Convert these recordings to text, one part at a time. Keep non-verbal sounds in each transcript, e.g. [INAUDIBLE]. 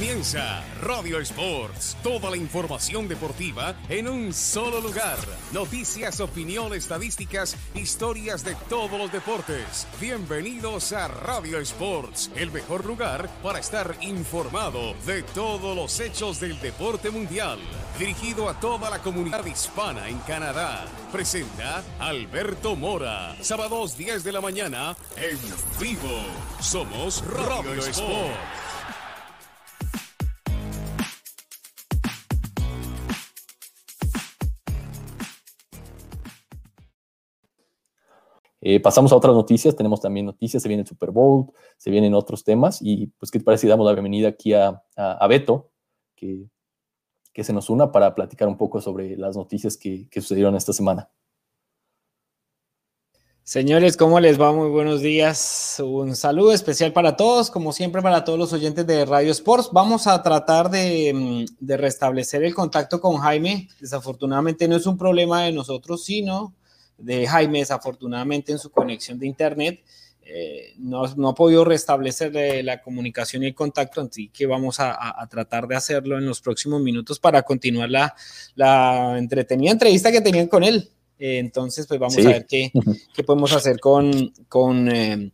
Comienza Radio Sports, toda la información deportiva en un solo lugar. Noticias, opinión, estadísticas, historias de todos los deportes. Bienvenidos a Radio Sports, el mejor lugar para estar informado de todos los hechos del deporte mundial. Dirigido a toda la comunidad hispana en Canadá. Presenta Alberto Mora. Sábados 10 de la mañana en vivo. Somos Radio, Sports. Eh, pasamos a otras noticias, tenemos también noticias, se viene el Super Bowl, se vienen otros temas y pues qué te parece si damos la bienvenida aquí a, a, Beto, que, que, se nos una para platicar un poco sobre las noticias que, que, sucedieron esta semana. Señores, ¿cómo les va? Muy buenos días. Un saludo especial para todos, como siempre para todos los oyentes de Radio Sports. Vamos a tratar de, mm, de restablecer el contacto con Jaime. Desafortunadamente no es un problema de nosotros, sino de Jaime, desafortunadamente en su conexión de internet, eh, no, no, ha podido restablecer la comunicación y el contacto, así que vamos a, tratar de hacerlo en los próximos minutos para continuar la, la entretenida entrevista que tenían con él. Eh, entonces, pues vamos a ver qué, qué, podemos hacer con, con, eh,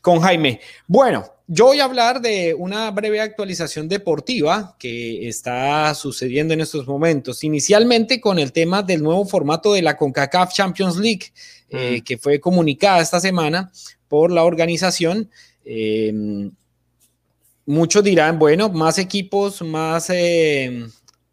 con Jaime. Bueno, yo voy a hablar de una breve actualización deportiva que está sucediendo en estos momentos. Inicialmente con el tema del nuevo formato de la CONCACAF Champions League, eh, mm. que fue comunicada esta semana por la organización. Eh, muchos dirán, bueno, más equipos, más eh,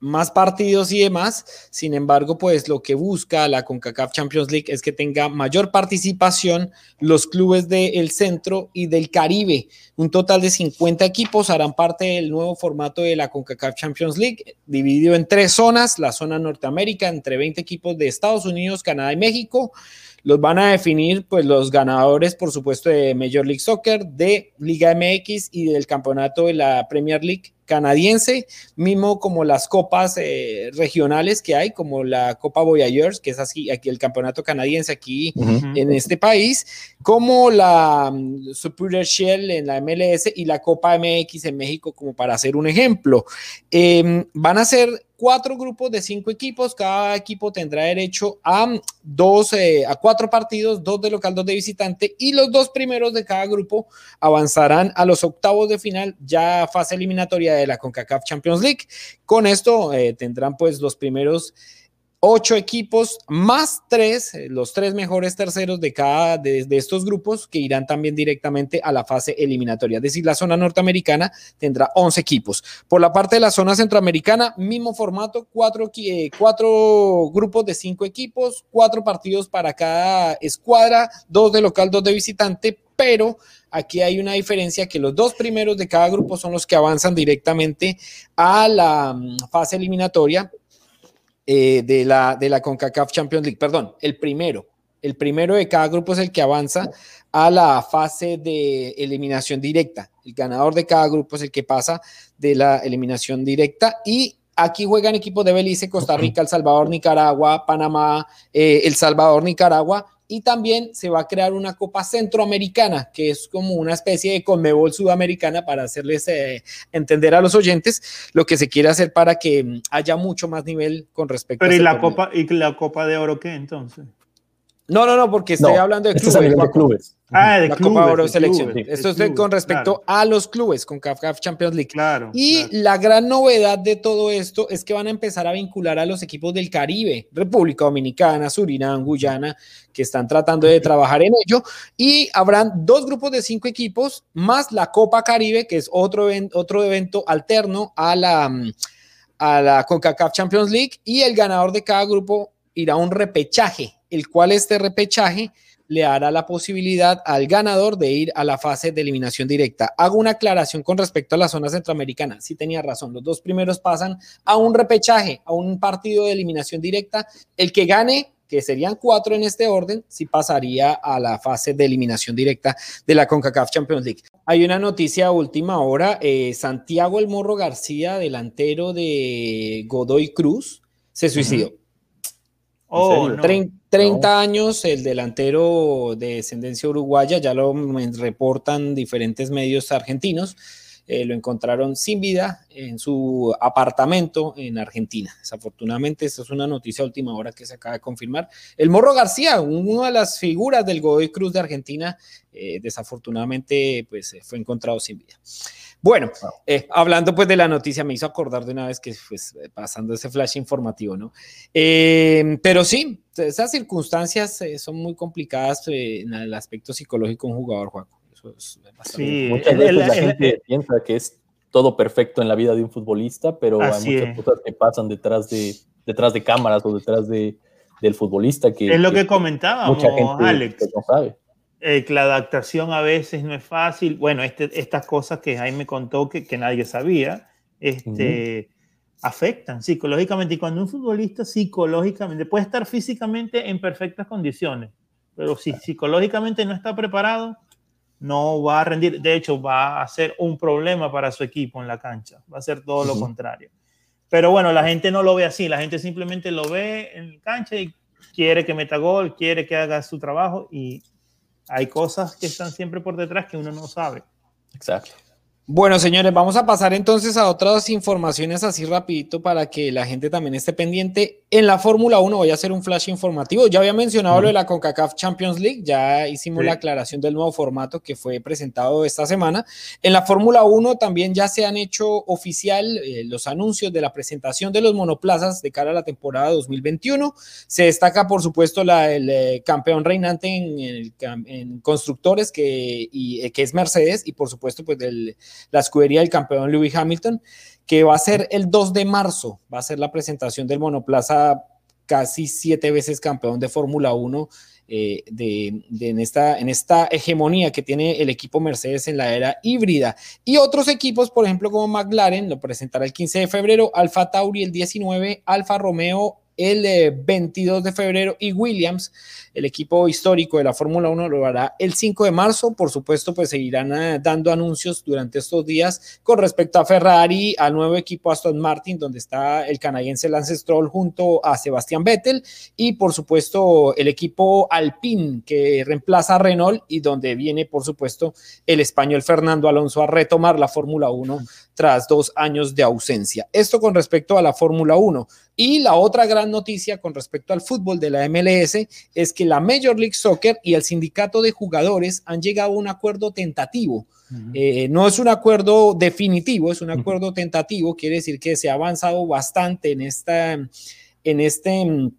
más partidos y demás. Sin embargo, pues lo que busca la CONCACAF Champions League es que tenga mayor participación los clubes del centro y del Caribe. Un total de 50 equipos harán parte del nuevo formato de la CONCACAF Champions League, dividido en tres zonas, la zona Norteamérica entre 20 equipos de Estados Unidos, Canadá y México. Los van a definir pues los ganadores, por supuesto, de Major League Soccer, de Liga MX y del campeonato de la Premier League canadiense, mismo como las copas eh, regionales que hay, como la Copa Voyageurs, que es así, aquí el campeonato canadiense aquí en este país, como la um, Superior Shell en la MLS y la Copa MX en México, como para hacer un ejemplo. Em, van a ser cuatro grupos de cinco equipos, cada equipo tendrá derecho a dos, eh, a cuatro partidos, dos de local, dos de visitante, y los dos primeros de cada grupo avanzarán a los octavos de final, ya fase eliminatoria de la CONCACAF Champions League. Con esto eh, tendrán pues los primeros ocho equipos más tres, eh, los tres mejores terceros de cada de, estos grupos que irán también directamente a la fase eliminatoria. Es decir, la zona norteamericana tendrá 11 equipos. Por la parte de la zona centroamericana, mismo formato, cuatro, eh, cuatro grupos de cinco equipos, cuatro partidos para cada escuadra, dos de local, dos de visitante, pero aquí hay una diferencia que los dos primeros de cada grupo son los que avanzan directamente a la mm, fase eliminatoria eh, de, la, de la CONCACAF Champions League, perdón, el primero. El primero de cada grupo es el que avanza a la fase de eliminación directa. El ganador de cada grupo es el que pasa de la eliminación directa y aquí juegan equipos de Belice, Costa Rica, El Salvador, Nicaragua, Panamá, eh, El Salvador, Nicaragua y también se va a crear una Copa Centroamericana, que es como una especie de Conmebol Sudamericana para hacerles eh, entender a los oyentes lo que se quiere hacer para que mm, haya mucho más nivel con respecto Pero a ¿y la Copa y la Copa de Oro qué entonces? No, no, no, porque estoy hablando de clubes. Ah, de la Copa Oro Selección. Esto es con respecto a los clubes, con CAF Champions League. Claro. Y la gran novedad de todo esto es que van a empezar a vincular a los equipos del Caribe, República Dominicana, Surinam, Guyana, que están tratando de trabajar en ello. Y habrán dos grupos de cinco equipos, más la Copa Caribe, que es otro, otro evento alterno a la, a la CONCACAF Champions League. Y el ganador de cada grupo irá a un repechaje el cual este repechaje le hará la posibilidad al ganador de ir a la fase de eliminación directa. Hago una aclaración con respecto a la zona centroamericana. Sí tenía razón, los dos primeros pasan a un repechaje, a un partido de eliminación directa. El que gane, que serían cuatro en este orden, sí pasaría a la fase de eliminación directa de la CONCACAF Champions League. Hay una noticia última hora, eh, Santiago El Morro García, delantero de Godoy Cruz, se suicidó. Oh, 30, años, el delantero de descendencia uruguaya, ya lo reportan diferentes medios argentinos. Lo encontraron sin vida en su apartamento en Argentina. Desafortunadamente, esta es una noticia última hora que se acaba de confirmar. El Morro García, una de las figuras del Godoy Cruz de Argentina, desafortunadamente pues, fue encontrado sin vida. Bueno, eh, hablando pues de la noticia, me hizo acordar de una vez que pues pasando ese flash informativo, ¿no? Eh, pero sí, esas circunstancias eh, son muy complicadas en el aspecto psicológico de un jugador, Juan. Sí, muchas veces la, gente piensa que es todo perfecto en la vida de un futbolista, pero hay muchas cosas que pasan detrás de, detrás de cámaras o detrás de, del futbolista que... Es lo que, comentábamos, mucha gente Alex. no sabe eh, la adaptación a veces no es fácil. Bueno, este, estas cosas que Jaime contó que, que nadie sabía, este, afectan psicológicamente. Y cuando un futbolista psicológicamente puede estar físicamente en perfectas condiciones, pero si psicológicamente no está preparado, no va a rendir. De hecho, va a ser un problema para su equipo en la cancha. Va a ser todo lo contrario. Pero bueno, la gente no lo ve así. La gente simplemente lo ve en la cancha y quiere que meta gol, quiere que haga su trabajo y hay cosas que están siempre por detrás que uno no sabe. Exacto. Bueno, señores, vamos a pasar entonces a otras informaciones así rapidito para que la gente también esté pendiente. En la Fórmula 1 voy a hacer un flash informativo. Ya había mencionado lo de la CONCACAF Champions League, ya hicimos la aclaración del nuevo formato que fue presentado esta semana. En la Fórmula 1 también ya se han hecho oficial eh, los anuncios de la presentación de los monoplazas de cara a la temporada 2021. Se destaca, por supuesto, la, el eh, campeón reinante en, constructores que, y, eh, que es Mercedes y, por supuesto, pues del la escudería del campeón Lewis Hamilton, que va a ser el 2 de marzo, va a ser la presentación del monoplaza casi siete veces campeón de Fórmula 1 eh, de, en, esta, en esta hegemonía que tiene el equipo Mercedes en la era híbrida. Y otros equipos, por ejemplo, como McLaren, lo presentará el 15 de febrero, Alfa Tauri el 19, Alfa Romeo el 22 eh, de febrero y Williams, el equipo histórico de la Fórmula 1, lo hará el 5 de marzo. Por supuesto, pues seguirán eh, dando anuncios durante estos días con respecto a Ferrari, al nuevo equipo Aston Martin, donde está el canadiense Lance Stroll junto a Sebastián Vettel y por supuesto el equipo Alpine que reemplaza a Renault y donde viene por supuesto el español Fernando Alonso a retomar la Fórmula 1 tras dos años de ausencia. Esto con respecto a la Fórmula 1. Y la otra gran noticia con respecto al fútbol de la MLS es que la Major League Soccer y el sindicato de jugadores han llegado a un acuerdo tentativo. Eh, no es un acuerdo definitivo, es un acuerdo tentativo, quiere decir que se ha avanzado bastante en, esta, en este mm,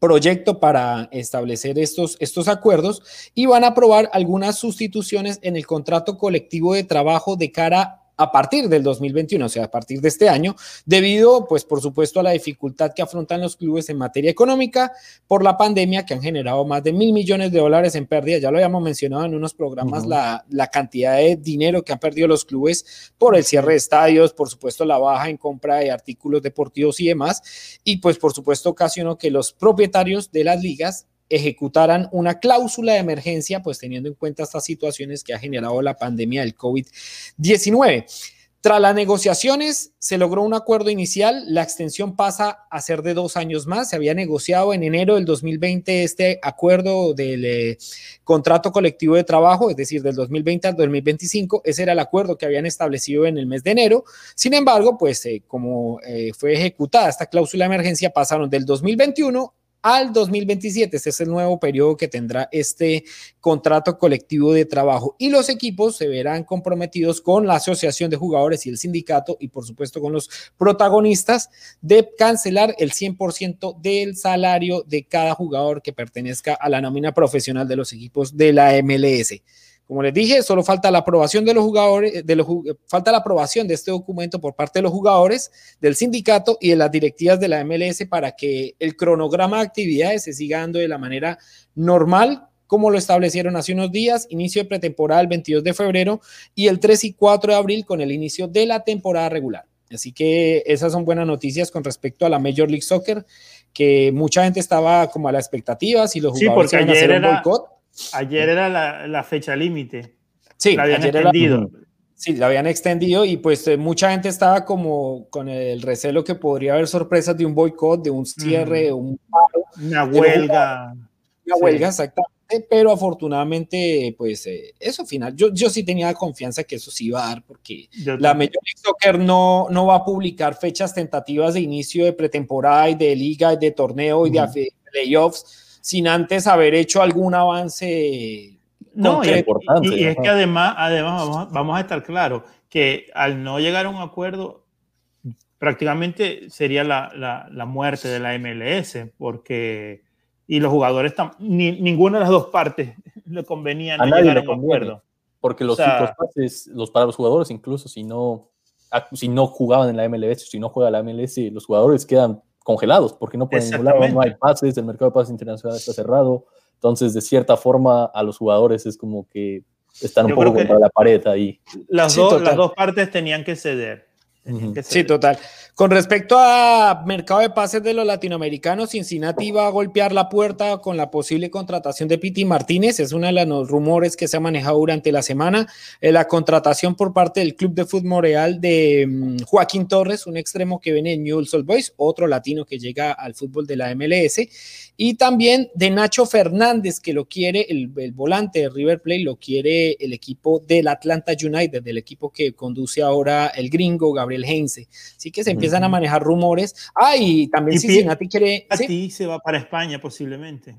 proyecto para establecer estos, estos acuerdos y van a aprobar algunas sustituciones en el contrato colectivo de trabajo de cara a partir del 2021, o sea, a partir de este año, debido, pues, por supuesto, a la dificultad que afrontan los clubes en materia económica por la pandemia, que han generado más de mil millones de dólares en pérdidas. Ya lo habíamos mencionado en unos programas, la, la, cantidad de dinero que han perdido los clubes por el cierre de estadios, por supuesto, la baja en compra de artículos deportivos y demás. Y, pues, por supuesto, ocasionó que los propietarios de las ligas ejecutaran una cláusula de emergencia, pues teniendo en cuenta estas situaciones que ha generado la pandemia del COVID-19. Tras las negociaciones se logró un acuerdo inicial, la extensión pasa a ser de dos años más, se había negociado en enero del 2020 este acuerdo del eh, contrato colectivo de trabajo, es decir, del 2020 al 2025, ese era el acuerdo que habían establecido en el mes de enero, sin embargo, pues eh, como eh, fue ejecutada esta cláusula de emergencia, pasaron del 2021 al 2027. Este es el nuevo periodo que tendrá este contrato colectivo de trabajo y los equipos se verán comprometidos con la asociación de jugadores y el sindicato y por supuesto con los protagonistas de cancelar el 100% del salario de cada jugador que pertenezca a la nómina profesional de los equipos de la MLS. Como les dije, solo falta la aprobación de los jugadores, de los, falta la aprobación de este documento por parte de los jugadores, del sindicato y de las directivas de la MLS para que el cronograma de actividades se siga dando de la manera normal, como lo establecieron hace unos días, inicio de pretemporada el 22 de febrero y el 3 y 4 de abril con el inicio de la temporada regular. Así que esas son buenas noticias con respecto a la Major League Soccer, que mucha gente estaba como a la expectativa si los jugadores sí, porque ayer a hacer un boicot. Ayer era la, fecha límite. Sí, la habían extendido. sí, la habían extendido y pues eh, mucha gente estaba como con el recelo que podría haber sorpresas de un boicot, de un cierre, un paro. Una huelga. Una huelga, exactamente. pero afortunadamente, pues eh, eso final, yo, yo sí tenía confianza que eso sí iba a dar, porque la Major League Soccer no, no va a publicar fechas tentativas de inicio de pretemporada y de liga y de torneo y de playoffs sin antes haber hecho algún avance. No, y, y, es que además, además vamos, a estar claros que al no llegar a un acuerdo, prácticamente sería la, la, la muerte de la MLS, porque y los jugadores, ni, ninguna de las dos partes [LAUGHS] le convenía a nadie llegar a un acuerdo. Porque los, los, para los jugadores, incluso si no, si no jugaban en la MLS, si no juega la MLS, los jugadores quedan congelados porque no pueden no hay pases, el mercado de pases internacional está cerrado. Entonces, de cierta forma, a los jugadores es como que están un poco contra la pared ahí. Las, dos, las dos partes tenían que ceder. Sí, total. Con respecto a mercado de pases de los latinoamericanos, Cincinnati va a golpear la puerta con la posible contratación de Piti Martínez. Es uno de los rumores que se ha manejado durante la semana. Eh, la contratación por parte del Club de Fútbol Real de mm, Joaquín Torres, un extremo que viene en Newell's Old Boys, otro latino que llega al fútbol de la MLS. Y también de Nacho Fernández, que lo quiere, el, volante de River Plate, lo quiere el equipo del Atlanta United, del equipo que conduce ahora el gringo Gabriel Heinze. Así que se empiezan a manejar rumores. Ah, y también Cincinnati quiere. A ti se va para España posiblemente.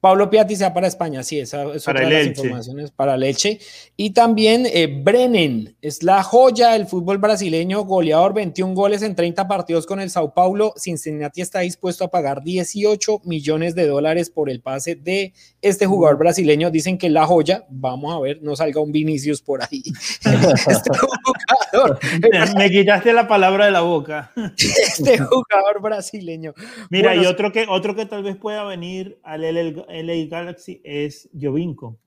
Pablo Piatti se va para España, sí, esa es otra de las informaciones para Leche. Y también eh, Brennan, es la joya del fútbol brasileño, goleador, 21 goles en 30 partidos con el Sao Paulo. Cincinnati está dispuesto a pagar 18 millones de dólares por el pase de este jugador brasileño. Dicen que es la joya, vamos a ver, no salga un Vinicius por ahí. [LAUGHS] este jugador. Me quitaste la palabra de la boca. este jugador brasileño. Mira, y otro que, otro que tal vez pueda venir al LL LA Galaxy es Jovinko.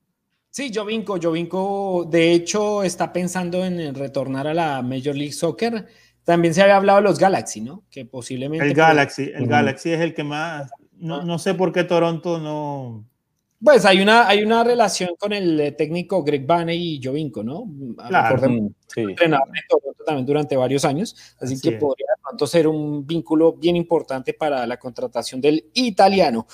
Sí, Jovinko, Jovinko de hecho está pensando en retornar a la Major League Soccer. También se había hablado de los Galaxy, ¿no? Que posiblemente. El Galaxy, el Galaxy es el que más. No, no sé por qué Toronto no, pues hay una, hay una relación con el eh, técnico Greg Baney y Jovinko, ¿no? Claro, sí. también durante varios años, así, que podría tanto ser un vínculo bien importante para la contratación del italiano.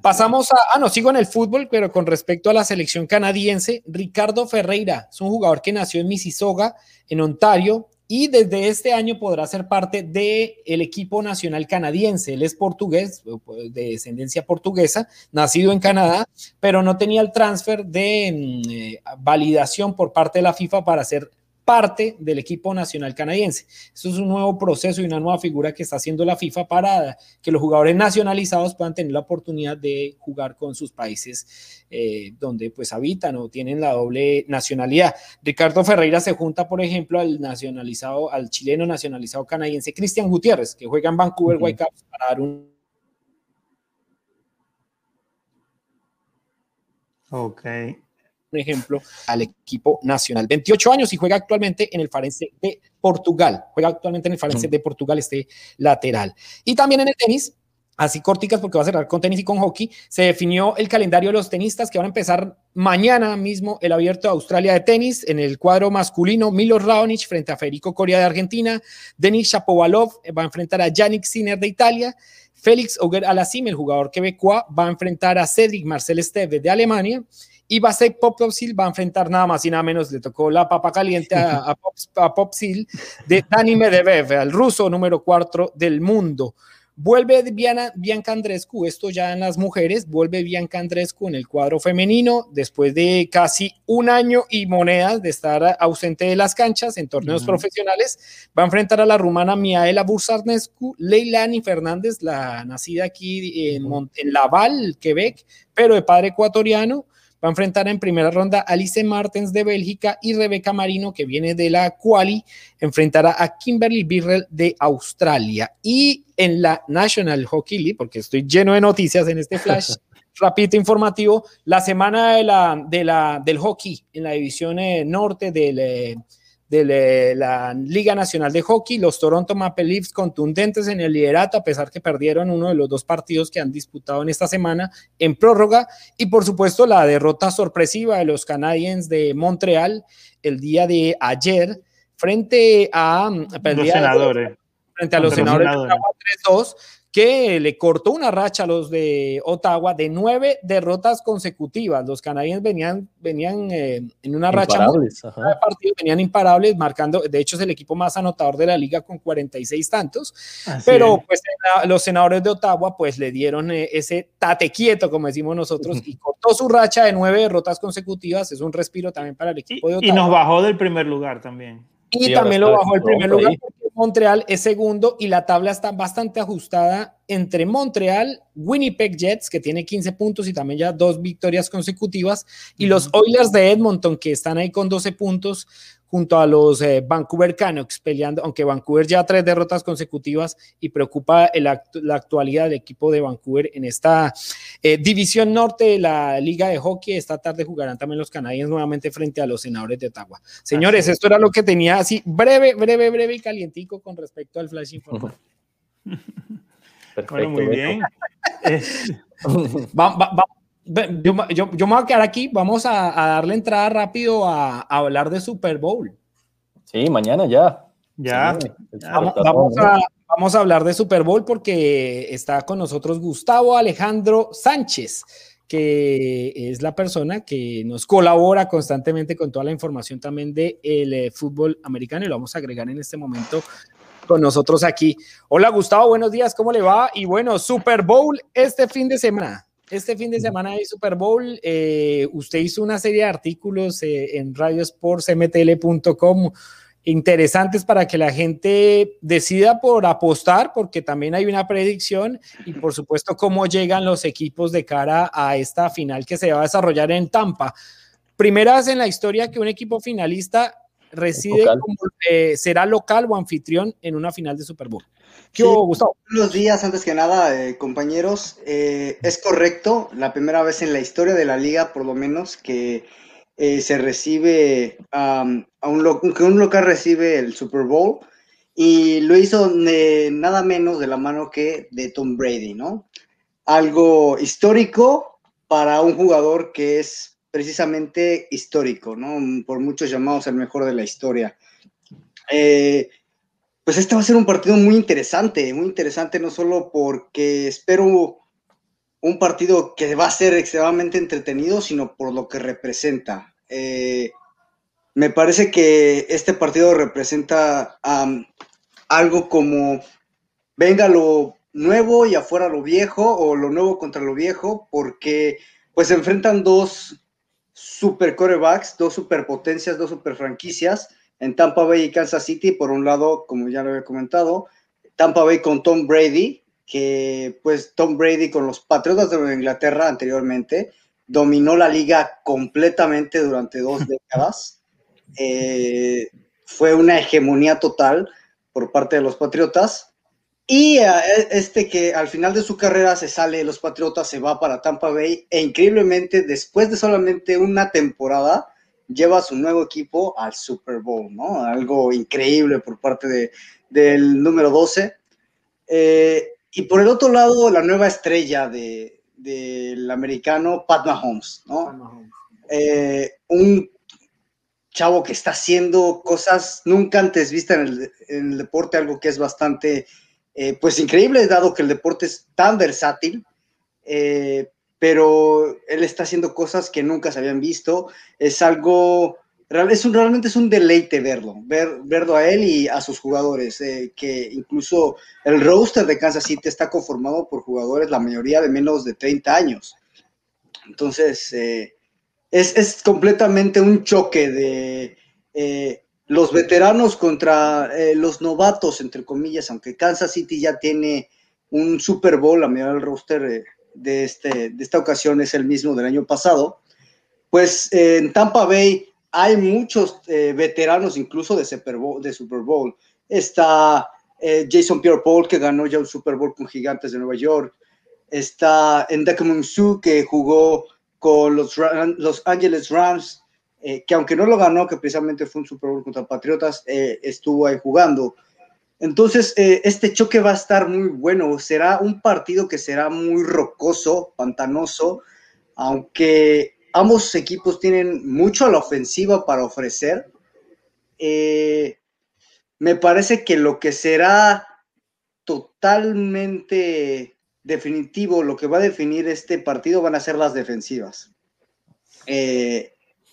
Pasamos a, ah, no, sigo en el fútbol, pero con respecto a la selección canadiense, Ricardo Ferreira es un jugador que nació en Mississauga, en Ontario, y desde este año podrá ser parte del el equipo nacional canadiense. Él es portugués, de descendencia portuguesa, nacido en Canadá, pero no tenía el transfer de mm, eh, validación por parte de la FIFA para ser parte del equipo nacional canadiense. Eso es un nuevo proceso y una nueva figura que está haciendo la FIFA para que los jugadores nacionalizados puedan tener la oportunidad de jugar con sus países eh, donde pues habitan o tienen la doble nacionalidad. Ricardo Ferreira se junta, por ejemplo, al nacionalizado, al chileno nacionalizado canadiense Cristian Gutiérrez, que juega en Vancouver Whitecaps para dar un Ok ejemplo, al equipo nacional. 28 años y juega actualmente en el Farense de Portugal. Juega actualmente en el Farense de Portugal, este lateral. Y también en el tenis, así corticas porque va a cerrar con tenis y con hockey, se definió el calendario de los tenistas que van a empezar mañana mismo el abierto de Australia de tenis en el cuadro masculino, Milos Raonic frente a Federico Coria de Argentina, Denis Shapovalov va a enfrentar a Yannick Sinner de Italia, Félix Auger Alassim, el jugador quebecois, va a enfrentar a Cedric Marcel Esteve de Alemania y Vasek Popsil va a enfrentar nada más y nada menos, le tocó la papa caliente a, [LAUGHS] a, Popsil de Dani Medvedev, al ruso número 4 del mundo. Vuelve Bianca Andrescu, esto ya en las mujeres, vuelve Bianca Andrescu en el cuadro femenino después de casi un año y monedas de estar ausente de las canchas en torneos profesionales. Va a enfrentar a la rumana Miaela Bursarnescu, Leilani Fernández, la nacida aquí en, en Laval, Quebec, pero de padre ecuatoriano. Va a enfrentar en primera ronda a Alice Martens de Bélgica y Rebeca Marino, que viene de la Quali, enfrentará a Kimberly Birrell de Australia. Y en la National Hockey League, porque estoy lleno de noticias en este flash, [LAUGHS] rapidito informativo, la semana de la, de la, del hockey en la división eh, norte del... Eh, de la Liga Nacional de Hockey, los Toronto Maple Leafs contundentes en el liderato, a pesar que perdieron uno de los dos partidos que han disputado en esta semana en prórroga, y por supuesto la derrota sorpresiva de los Canadiens de Montreal el día de ayer frente a, los senadores. Frente a los senadores, 3-2 que le cortó una racha a los de Ottawa de nueve derrotas consecutivas. Los canadienses venían, venían eh, en una racha de partido, venían imparables, marcando, de hecho es el equipo más anotador de la liga con 46 tantos, pero pues los senadores de Ottawa pues le dieron eh, ese tate quieto, como decimos nosotros, y cortó su racha de nueve derrotas consecutivas, es un respiro también para el equipo de Ottawa. Y nos bajó del primer lugar también. Y también lo bajó el primer lugar porque Montreal es segundo y la tabla está bastante ajustada entre Montreal, Winnipeg Jets, que tiene 15 puntos y también ya dos victorias consecutivas, y los Oilers de Edmonton, que están ahí con 12 puntos, junto a los eh, Vancouver Canucks peleando, aunque Vancouver ya tres derrotas consecutivas y preocupa la actualidad del equipo de Vancouver en esta eh, división norte de la Liga de Hockey. Esta tarde jugarán también los canadienses nuevamente frente a los senadores de Ottawa. Señores, esto era lo que tenía así breve, breve, breve y calientico con respecto al flash informativo. [LAUGHS] Perfecto, muy bien. Yo, yo, yo, me voy a quedar aquí. Vamos a, darle entrada rápido a, hablar de Super Bowl. Sí, mañana ya. Ya. vamos, a, vamos a hablar de Super Bowl porque está con nosotros Gustavo Alejandro Sánchez que es la persona que nos colabora constantemente con toda la información también del de eh, fútbol americano y lo vamos a agregar en este momento con nosotros aquí. Hola Gustavo, buenos días, ¿cómo le va? Y bueno, Super Bowl este fin de semana. Este fin de semana hay Super Bowl. Eh, usted hizo una serie de artículos eh, en radiosportsmtl.com interesantes para que la gente decida por apostar, porque también hay una predicción y por supuesto cómo llegan los equipos de cara a esta final que se va a desarrollar en Tampa. Primera vez en la historia que un equipo finalista reside eh, será local o anfitrión en una final de Super Bowl. ¿Qué Gustavo? Buenos días, antes que nada, eh, compañeros. Eh, es correcto, la primera vez en la historia de la liga, por lo menos, que se recibe a un, que un local recibe el Super Bowl y lo hizo nada menos de la mano que de Tom Brady, ¿no? Algo histórico para un jugador que es precisamente histórico, ¿no? Por muchos llamados el mejor de la historia. Eh, pues este va a ser un partido muy interesante, muy interesante no solo porque espero un partido que va a ser extremadamente entretenido, sino por lo que representa. Eh, me parece que este partido representa algo como venga lo nuevo y afuera lo viejo, o lo nuevo contra lo viejo, porque pues se enfrentan dos super corebacks, dos superpotencias, dos super franquicias en Tampa Bay y Kansas City. Por un lado, como ya lo había comentado, Tampa Bay con Tom Brady, que pues Tom Brady con los Patriotas de Inglaterra anteriormente dominó la liga completamente durante dos [LAUGHS] décadas. Eh, fue una hegemonía total por parte de los Patriotas. Y eh, este que al final de su carrera se sale de los Patriotas, se va para Tampa Bay e increíblemente después de solamente una temporada lleva a su nuevo equipo al Super Bowl, ¿no? Algo increíble por parte de, del número 12. Eh, y por el otro lado, la nueva estrella de, del americano, Pat Mahomes, ¿no? Eh, un chavo que está haciendo cosas nunca antes vistas en el, en el deporte, algo que es bastante eh, pues increíble, dado que el deporte es tan versátil, eh, pero él está haciendo cosas que nunca se habían visto. Es algo, realmente es un deleite verlo, ver, verlo a él y a sus jugadores, eh, que incluso el roster de Kansas City está conformado por jugadores, la mayoría de menos de 30 años. Entonces, es, es, completamente un choque de los veteranos contra eh, los novatos, entre comillas, aunque Kansas City ya tiene un Super Bowl, la mayoría del roster eh, de, este, de esta ocasión es el mismo del año pasado, pues eh, en Tampa Bay hay muchos veteranos incluso de Super Bowl. De Super Bowl. Está Jason Pierre-Paul, que ganó ya un Super Bowl con Gigantes de Nueva York. Está Ndaka Su, que jugó con los, los Angeles Rams eh, que aunque no lo ganó, que precisamente fue un Super Bowl contra Patriotas, eh, estuvo ahí jugando. Entonces, eh, este choque va a estar muy bueno. Será un partido que será muy rocoso, pantanoso, aunque ambos equipos tienen mucho a la ofensiva para ofrecer. me parece que lo que será totalmente definitivo, lo que va a definir este partido van a ser las defensivas.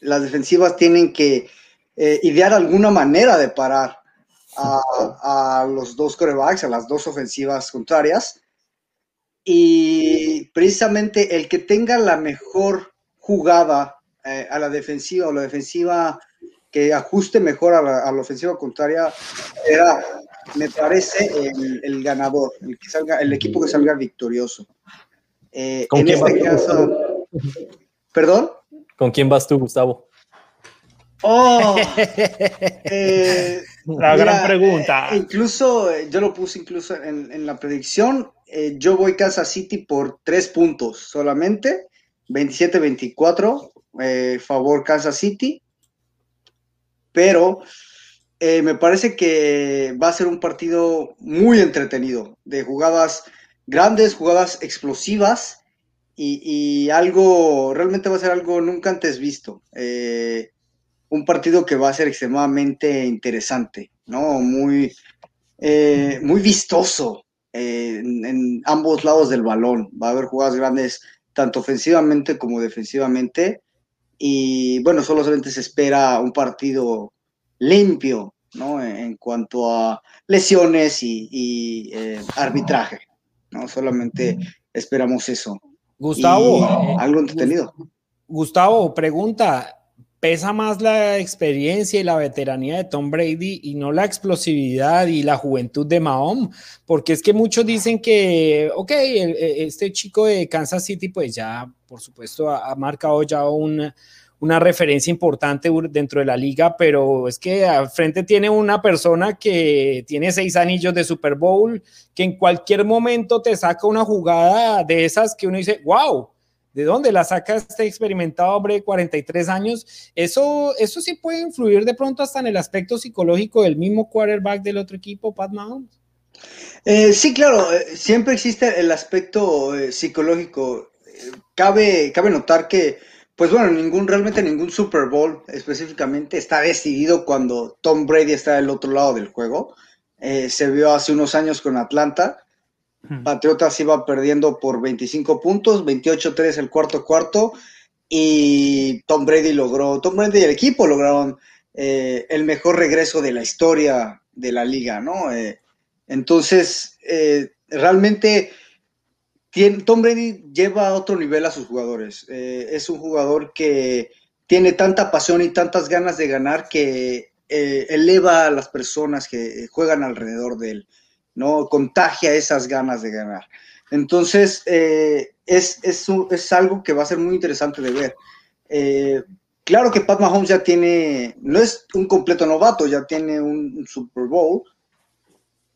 Las defensivas tienen que eh, idear alguna manera de parar a, los dos corebacks, a las dos ofensivas contrarias. Y precisamente el que tenga la mejor jugada eh, a la defensiva o la defensiva que ajuste mejor a la, ofensiva contraria era, me parece, el, ganador, el, que salga, el equipo que salga victorioso. Eh, en este caso, ¿perdón? ¿Con quién vas tú, Gustavo? Oh, [LAUGHS] eh, la gran pregunta. Eh, incluso, yo lo puse incluso en, la predicción. yo voy Kansas City por tres puntos solamente. 27-24, favor Kansas City pero eh, me parece que va a ser un partido muy entretenido, de jugadas grandes, jugadas explosivas y, algo, realmente va a ser algo nunca antes visto. Eh, un partido que va a ser extremadamente interesante, ¿no? Muy, eh, muy vistoso en, en, ambos lados del balón. Va a haber jugadas grandes tanto ofensivamente como defensivamente y bueno, solamente se espera un partido limpio, ¿no? En cuanto a lesiones y, eh, arbitraje, ¿no? Solamente esperamos eso. Gustavo. Eh, algo entretenido. Gustavo, pregunta, ¿pesa más la experiencia y la veteranía de Tom Brady y no la explosividad y la juventud de Mahom? Porque es que muchos dicen que, ok, este chico de Kansas City pues ya por supuesto, ha, marcado ya una, una referencia importante dentro de la liga, pero es que al frente tiene una persona que tiene seis anillos de Super Bowl, que en cualquier momento te saca una jugada de esas que uno dice, wow, ¿de dónde la saca este experimentado hombre de 43 años? Eso, eso sí puede influir de pronto hasta en el aspecto psicológico del mismo quarterback del otro equipo, Pat Mahomes. Eh, sí, claro, eh, siempre existe el aspecto eh, psicológico cabe, cabe notar que, pues bueno, ningún, realmente ningún Super Bowl específicamente está decidido cuando Tom Brady está del otro lado del juego. Eh, se vio hace unos años con Atlanta. Patriotas iba perdiendo por 25 puntos, 28-3 el cuarto cuarto, y Tom Brady logró, Tom Brady y el equipo lograron eh, el mejor regreso de la historia de la liga, ¿no? Eh, entonces, realmente Tom Brady lleva a otro nivel a sus jugadores. Eh, es un jugador que tiene tanta pasión y tantas ganas de ganar que eh, eleva a las personas que juegan alrededor de él, ¿no? Contagia esas ganas de ganar. Entonces, eh, es, es, algo que va a ser muy interesante de ver. claro que Pat Mahomes ya tiene, no es un completo novato, ya tiene un Super Bowl,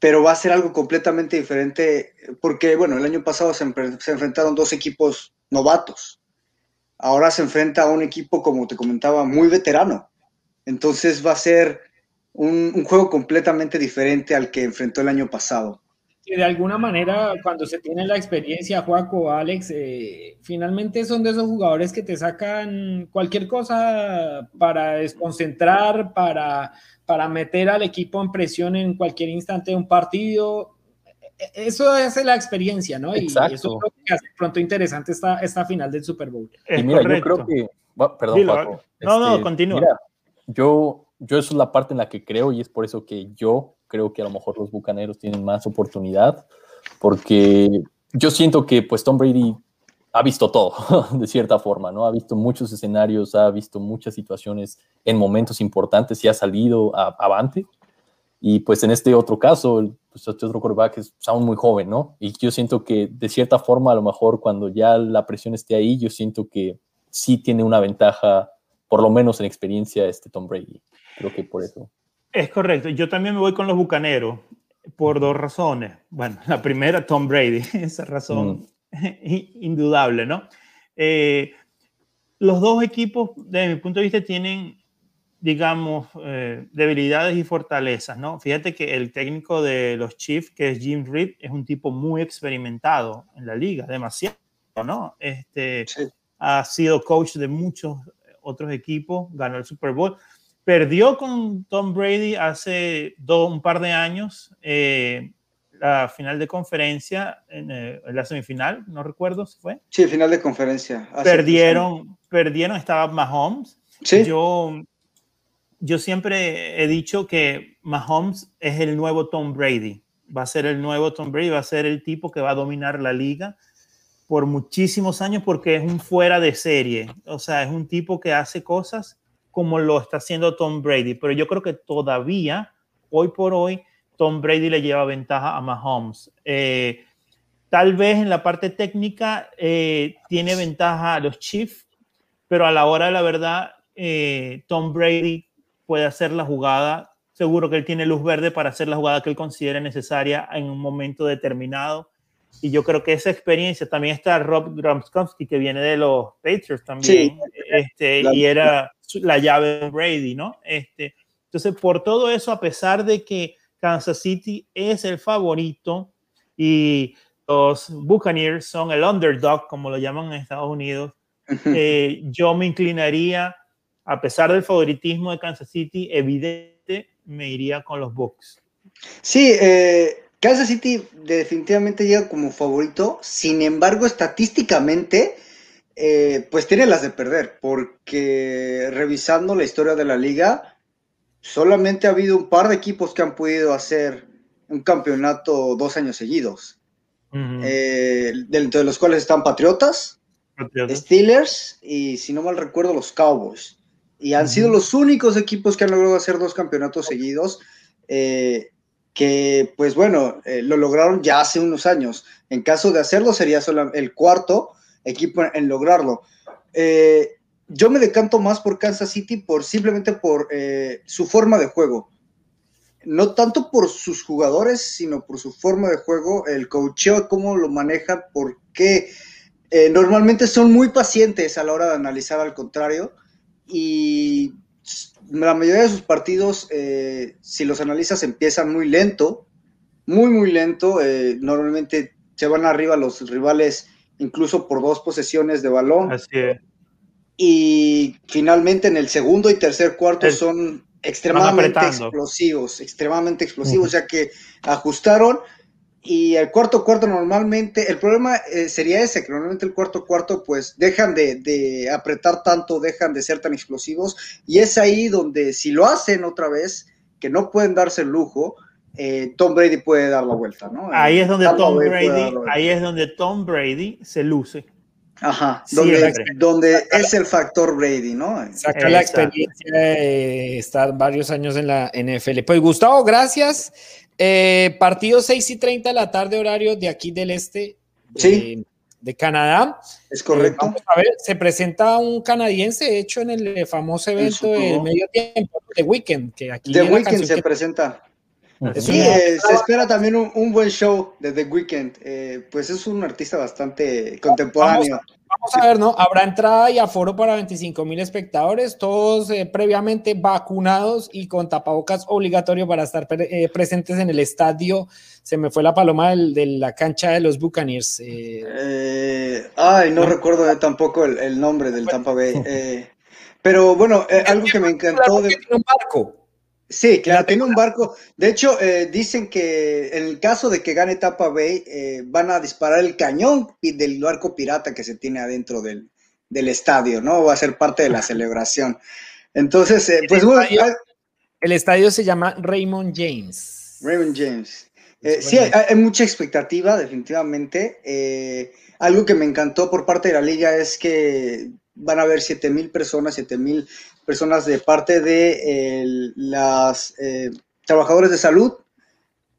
pero va a ser algo completamente diferente porque, bueno, el año pasado se, enfrentaron dos equipos novatos. Ahora se enfrenta a un equipo, como te comentaba, muy veterano. Entonces va a ser un, juego completamente diferente al que enfrentó el año pasado. De alguna manera, cuando se tiene la experiencia, Juaco, Alex, eh, finalmente son de esos jugadores que te sacan cualquier cosa para desconcentrar, para para meter al equipo en presión en cualquier instante de un partido. Eso es la experiencia, ¿no? Y eso creo que hace pronto interesante esta, esta final del Super Bowl. y mira, yo creo que. perdón, Paco, No, no, este, continúa. yo, yo eso es la parte en la que creo y es por eso que yo creo que a lo mejor los bucaneros tienen más oportunidad, porque yo siento que pues Tom Brady ha visto todo, [LAUGHS] de cierta forma, ¿no? Ha visto muchos escenarios, ha visto muchas situaciones en momentos importantes y ha salido a, avante. Y pues en este otro caso, pues este otro quarterback es aún muy joven, ¿no? Y yo siento que de cierta forma, a lo mejor cuando ya la presión esté ahí, yo siento que sí tiene una ventaja, por lo menos en experiencia, este Tom Brady. Creo que por eso. Es correcto. Yo también me voy con los bucaneros por dos razones. Bueno, la primera, Tom Brady, [LAUGHS] esa razón. Mm. [LAUGHS] indudable, ¿no? Eh, los dos equipos, desde mi punto de vista, tienen, digamos, eh, debilidades y fortalezas, ¿no? Fíjate que el técnico de los Chiefs, que es Jim Reed, es un tipo muy experimentado en la liga, demasiado, ¿no? Este, Ha sido coach de muchos otros equipos, ganó el Super Bowl, perdió con Tom Brady hace un par de años. Eh, la final de conferencia, en, eh, la semifinal, no recuerdo si fue. Sí, final de conferencia. Perdieron, perdieron, estaba Mahomes. Sí. Yo, yo siempre he dicho que Mahomes es el nuevo Tom Brady. Va a ser el nuevo Tom Brady, va a ser el tipo que va a dominar la liga por muchísimos años porque es un fuera de serie. O sea, es un tipo que hace cosas como lo está haciendo Tom Brady. Pero yo creo que todavía, hoy por hoy, Tom Brady le lleva ventaja a Mahomes. Eh, tal vez en la parte técnica eh, tiene ventaja a los Chiefs, pero a la hora de la verdad, eh, Tom Brady puede hacer la jugada. Seguro que él tiene luz verde para hacer la jugada que él considere necesaria en un momento determinado. Y yo creo que esa experiencia también está Rob Gronkowski, que viene de los Patriots también, este, y era la llave de Brady, ¿no? Este, entonces, por todo eso, a pesar de que Kansas City es el favorito y los Buccaneers son el underdog, como lo llaman en Estados Unidos. Eh, yo me inclinaría, a pesar del favoritismo de Kansas City, evidente, me iría con los Bucks. Sí, eh, Kansas City definitivamente llega como favorito, sin embargo, estadísticamente, eh, pues tiene las de perder, porque revisando la historia de la liga, solamente ha habido un par de equipos que han podido hacer un campeonato dos años seguidos. Eh, dentro de los cuales están Patriotas, Steelers y, si no mal recuerdo, los Cowboys. Y han sido los únicos equipos que han logrado hacer dos campeonatos seguidos, eh, que, pues bueno, eh, lo lograron ya hace unos años. En caso de hacerlo, sería solo el cuarto equipo en, lograrlo yo me decanto más por Kansas City por simplemente por eh, su forma de juego. No tanto por sus jugadores, sino por su forma de juego, el coacheo, cómo lo maneja, porque eh, normalmente son muy pacientes a la hora de analizar al contrario y la mayoría de sus partidos, eh, si los analizas, empiezan muy lento, muy, muy lento. normalmente se van arriba los rivales incluso por dos posesiones de balón. Así es y finalmente en el segundo y tercer cuarto son extremadamente explosivos, extremadamente explosivos, ya que ajustaron y el cuarto cuarto normalmente, el problema eh, sería ese, que normalmente el cuarto cuarto pues dejan de, apretar tanto, dejan de ser tan explosivos y es ahí donde si lo hacen otra vez, que no pueden darse el lujo, eh, Tom Brady puede dar la vuelta, ¿no? Ahí es donde Tom Brady, ahí es donde Tom Brady se luce. Ajá, donde, es el factor Brady, ¿no? Saca la experiencia de estar varios años en la NFL. Pues Gustavo, gracias. Eh, partido 6 y 30 de la tarde, horario de aquí del este de, Canadá. Es correcto. Eh, a ver, se presenta un canadiense hecho en el famoso evento del medio tiempo, de Weekend. Que aquí The Weekend se presenta. Sí, eh, se espera también un, buen show de The Weeknd. Eh, pues es un artista bastante contemporáneo. Vamos, a ver, ¿no? Habrá entrada y aforo para 25 mil espectadores, todos eh, previamente vacunados y con tapabocas obligatorio para estar presentes en el estadio. Se me fue la paloma de la cancha de los Buccaneers. ay, no, recuerdo tampoco el, nombre del Tampa Bay. pero bueno, [LAUGHS] algo que me encantó de... Un barco. Sí, claro, tiene un barco. De hecho, eh, dicen que en el caso de que gane Tampa Bay, eh, van a disparar el cañón del barco pirata que se tiene adentro del, estadio, ¿no? Va a ser parte de la [LAUGHS] celebración. Entonces, eh, pues bueno. el estadio se llama Raymond James. Raymond James. sí, hay, mucha expectativa, definitivamente. algo que me encantó por parte de la liga es que van a haber 7 mil personas, 7 mil personas de parte de las eh, trabajadores de salud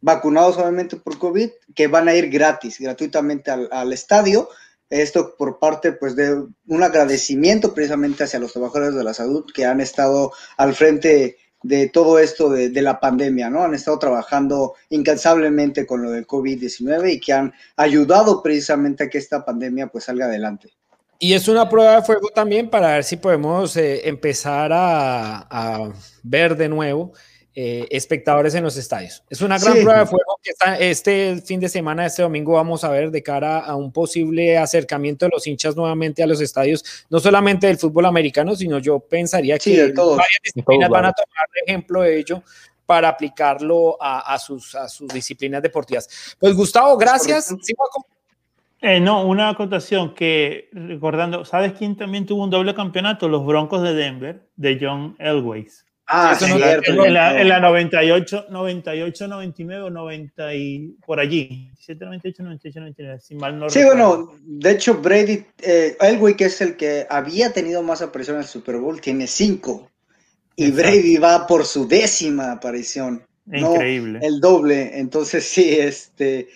vacunados obviamente por COVID que van a ir gratis, gratuitamente al, estadio. Esto por parte pues de un agradecimiento precisamente hacia los trabajadores de la salud que han estado al frente de todo esto de, de la pandemia, ¿no? Han estado trabajando incansablemente con lo del COVID-19 y que han ayudado precisamente a que esta pandemia pues salga adelante. Y es una prueba de fuego también para ver si podemos eh, empezar a, ver de nuevo eh, espectadores en los estadios. Es una gran prueba de fuego que este fin de semana, este domingo, vamos a ver de cara a un posible acercamiento de los hinchas nuevamente a los estadios, no solamente del fútbol americano, sino yo pensaría que varias disciplinas van a tomar ejemplo de ello para aplicarlo a, sus, a sus disciplinas deportivas. Pues Gustavo, gracias. Eh, no, una acotación que recordando, ¿sabes quién también tuvo un doble campeonato? Los Broncos de Denver, de John Elways. Ah, sí, en, la, en, la, en, la, 98, 98, 99 90 y por allí. 98, 98, 99, si mal no Sí, bueno, de hecho Brady, eh, Elway, que es el que había tenido más aparición en el Super Bowl, tiene cinco. Y Brady va por su décima aparición. Increíble. el doble. Entonces, sí, este,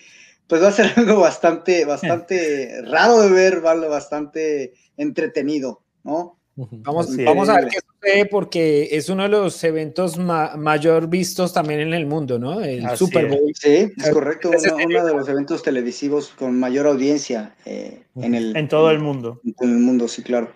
pues va a ser [LAUGHS] algo bastante, bastante [LAUGHS] raro de ver, ¿vale? bastante entretenido, ¿no? Vamos, vamos a ver qué sucede porque es uno de los eventos mayor vistos también en el mundo, ¿no? El Super Bowl. Sí, es correcto, uno, de los eventos televisivos con mayor audiencia eh, en el... En todo el mundo. En el mundo, sí, claro.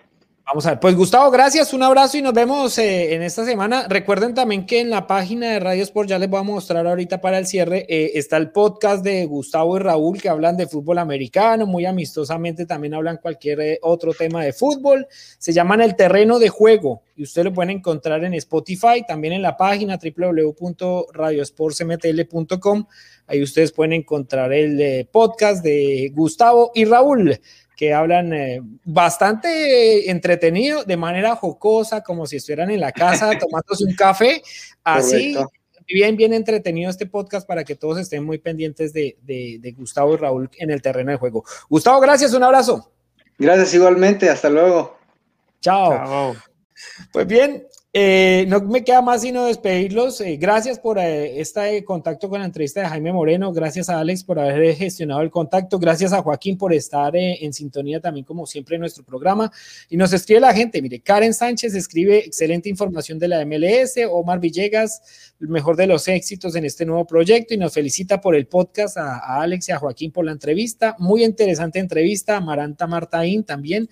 Vamos a ver, pues Gustavo, gracias, un abrazo y nos vemos eh, en esta semana. Recuerden también que en la página de Radio Sport, ya les voy a mostrar ahorita para el cierre, eh, está el podcast de Gustavo y Raúl que hablan de fútbol americano, muy amistosamente también hablan cualquier eh, otro tema de fútbol. Se llaman El Terreno de Juego y ustedes lo pueden encontrar en Spotify, también en la página www.radiosportsmtl.com. Ahí ustedes pueden encontrar el podcast de Gustavo y Raúl que hablan eh, bastante entretenido, de manera jocosa, como si estuvieran en la casa [LAUGHS] tomándose un café. Así, bien, bien entretenido este podcast para que todos estén muy pendientes de, de, Gustavo y Raúl en el terreno de juego. Gustavo, gracias, un abrazo. Gracias igualmente, hasta luego. Chao. Chao. Pues bien, eh, no me queda más sino despedirlos. Eh, gracias por este contacto con la entrevista de Jaime Moreno. Gracias a Alex por haber gestionado el contacto. Gracias a Joaquín por estar en sintonía también, como siempre, en nuestro programa. Y nos escribe la gente. Mire, Karen Sánchez escribe excelente información de la MLS. Omar Villegas, el mejor de los éxitos en este nuevo proyecto. Y nos felicita por el podcast a, a Alex y a Joaquín por la entrevista. Muy interesante entrevista. Maranta Martaín también.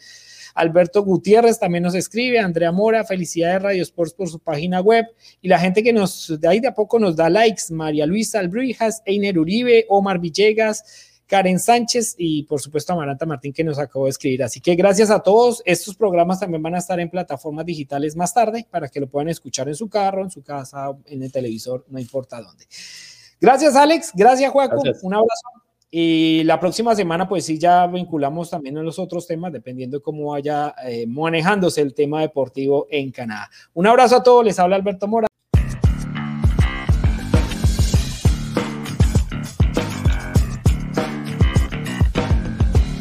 Alberto Gutiérrez también nos escribe, Andrea Mora, felicidades Radio Sports por su página web y la gente que nos de ahí de a poco nos da likes, María Luisa Albrijas, Einer Uribe, Omar Villegas, Karen Sánchez y por supuesto Amaranta Martín que nos acabó de escribir. Así que gracias a todos. Estos programas también van a estar en plataformas digitales más tarde para que lo puedan escuchar en su carro, en su casa, en el televisor, no importa dónde. Gracias Alex, gracias Juaco, un abrazo. Y la próxima semana, pues sí, ya vinculamos también a los otros temas, dependiendo de cómo vaya eh, manejándose el tema deportivo en Canadá. Un abrazo a todos, les habla Alberto Mora.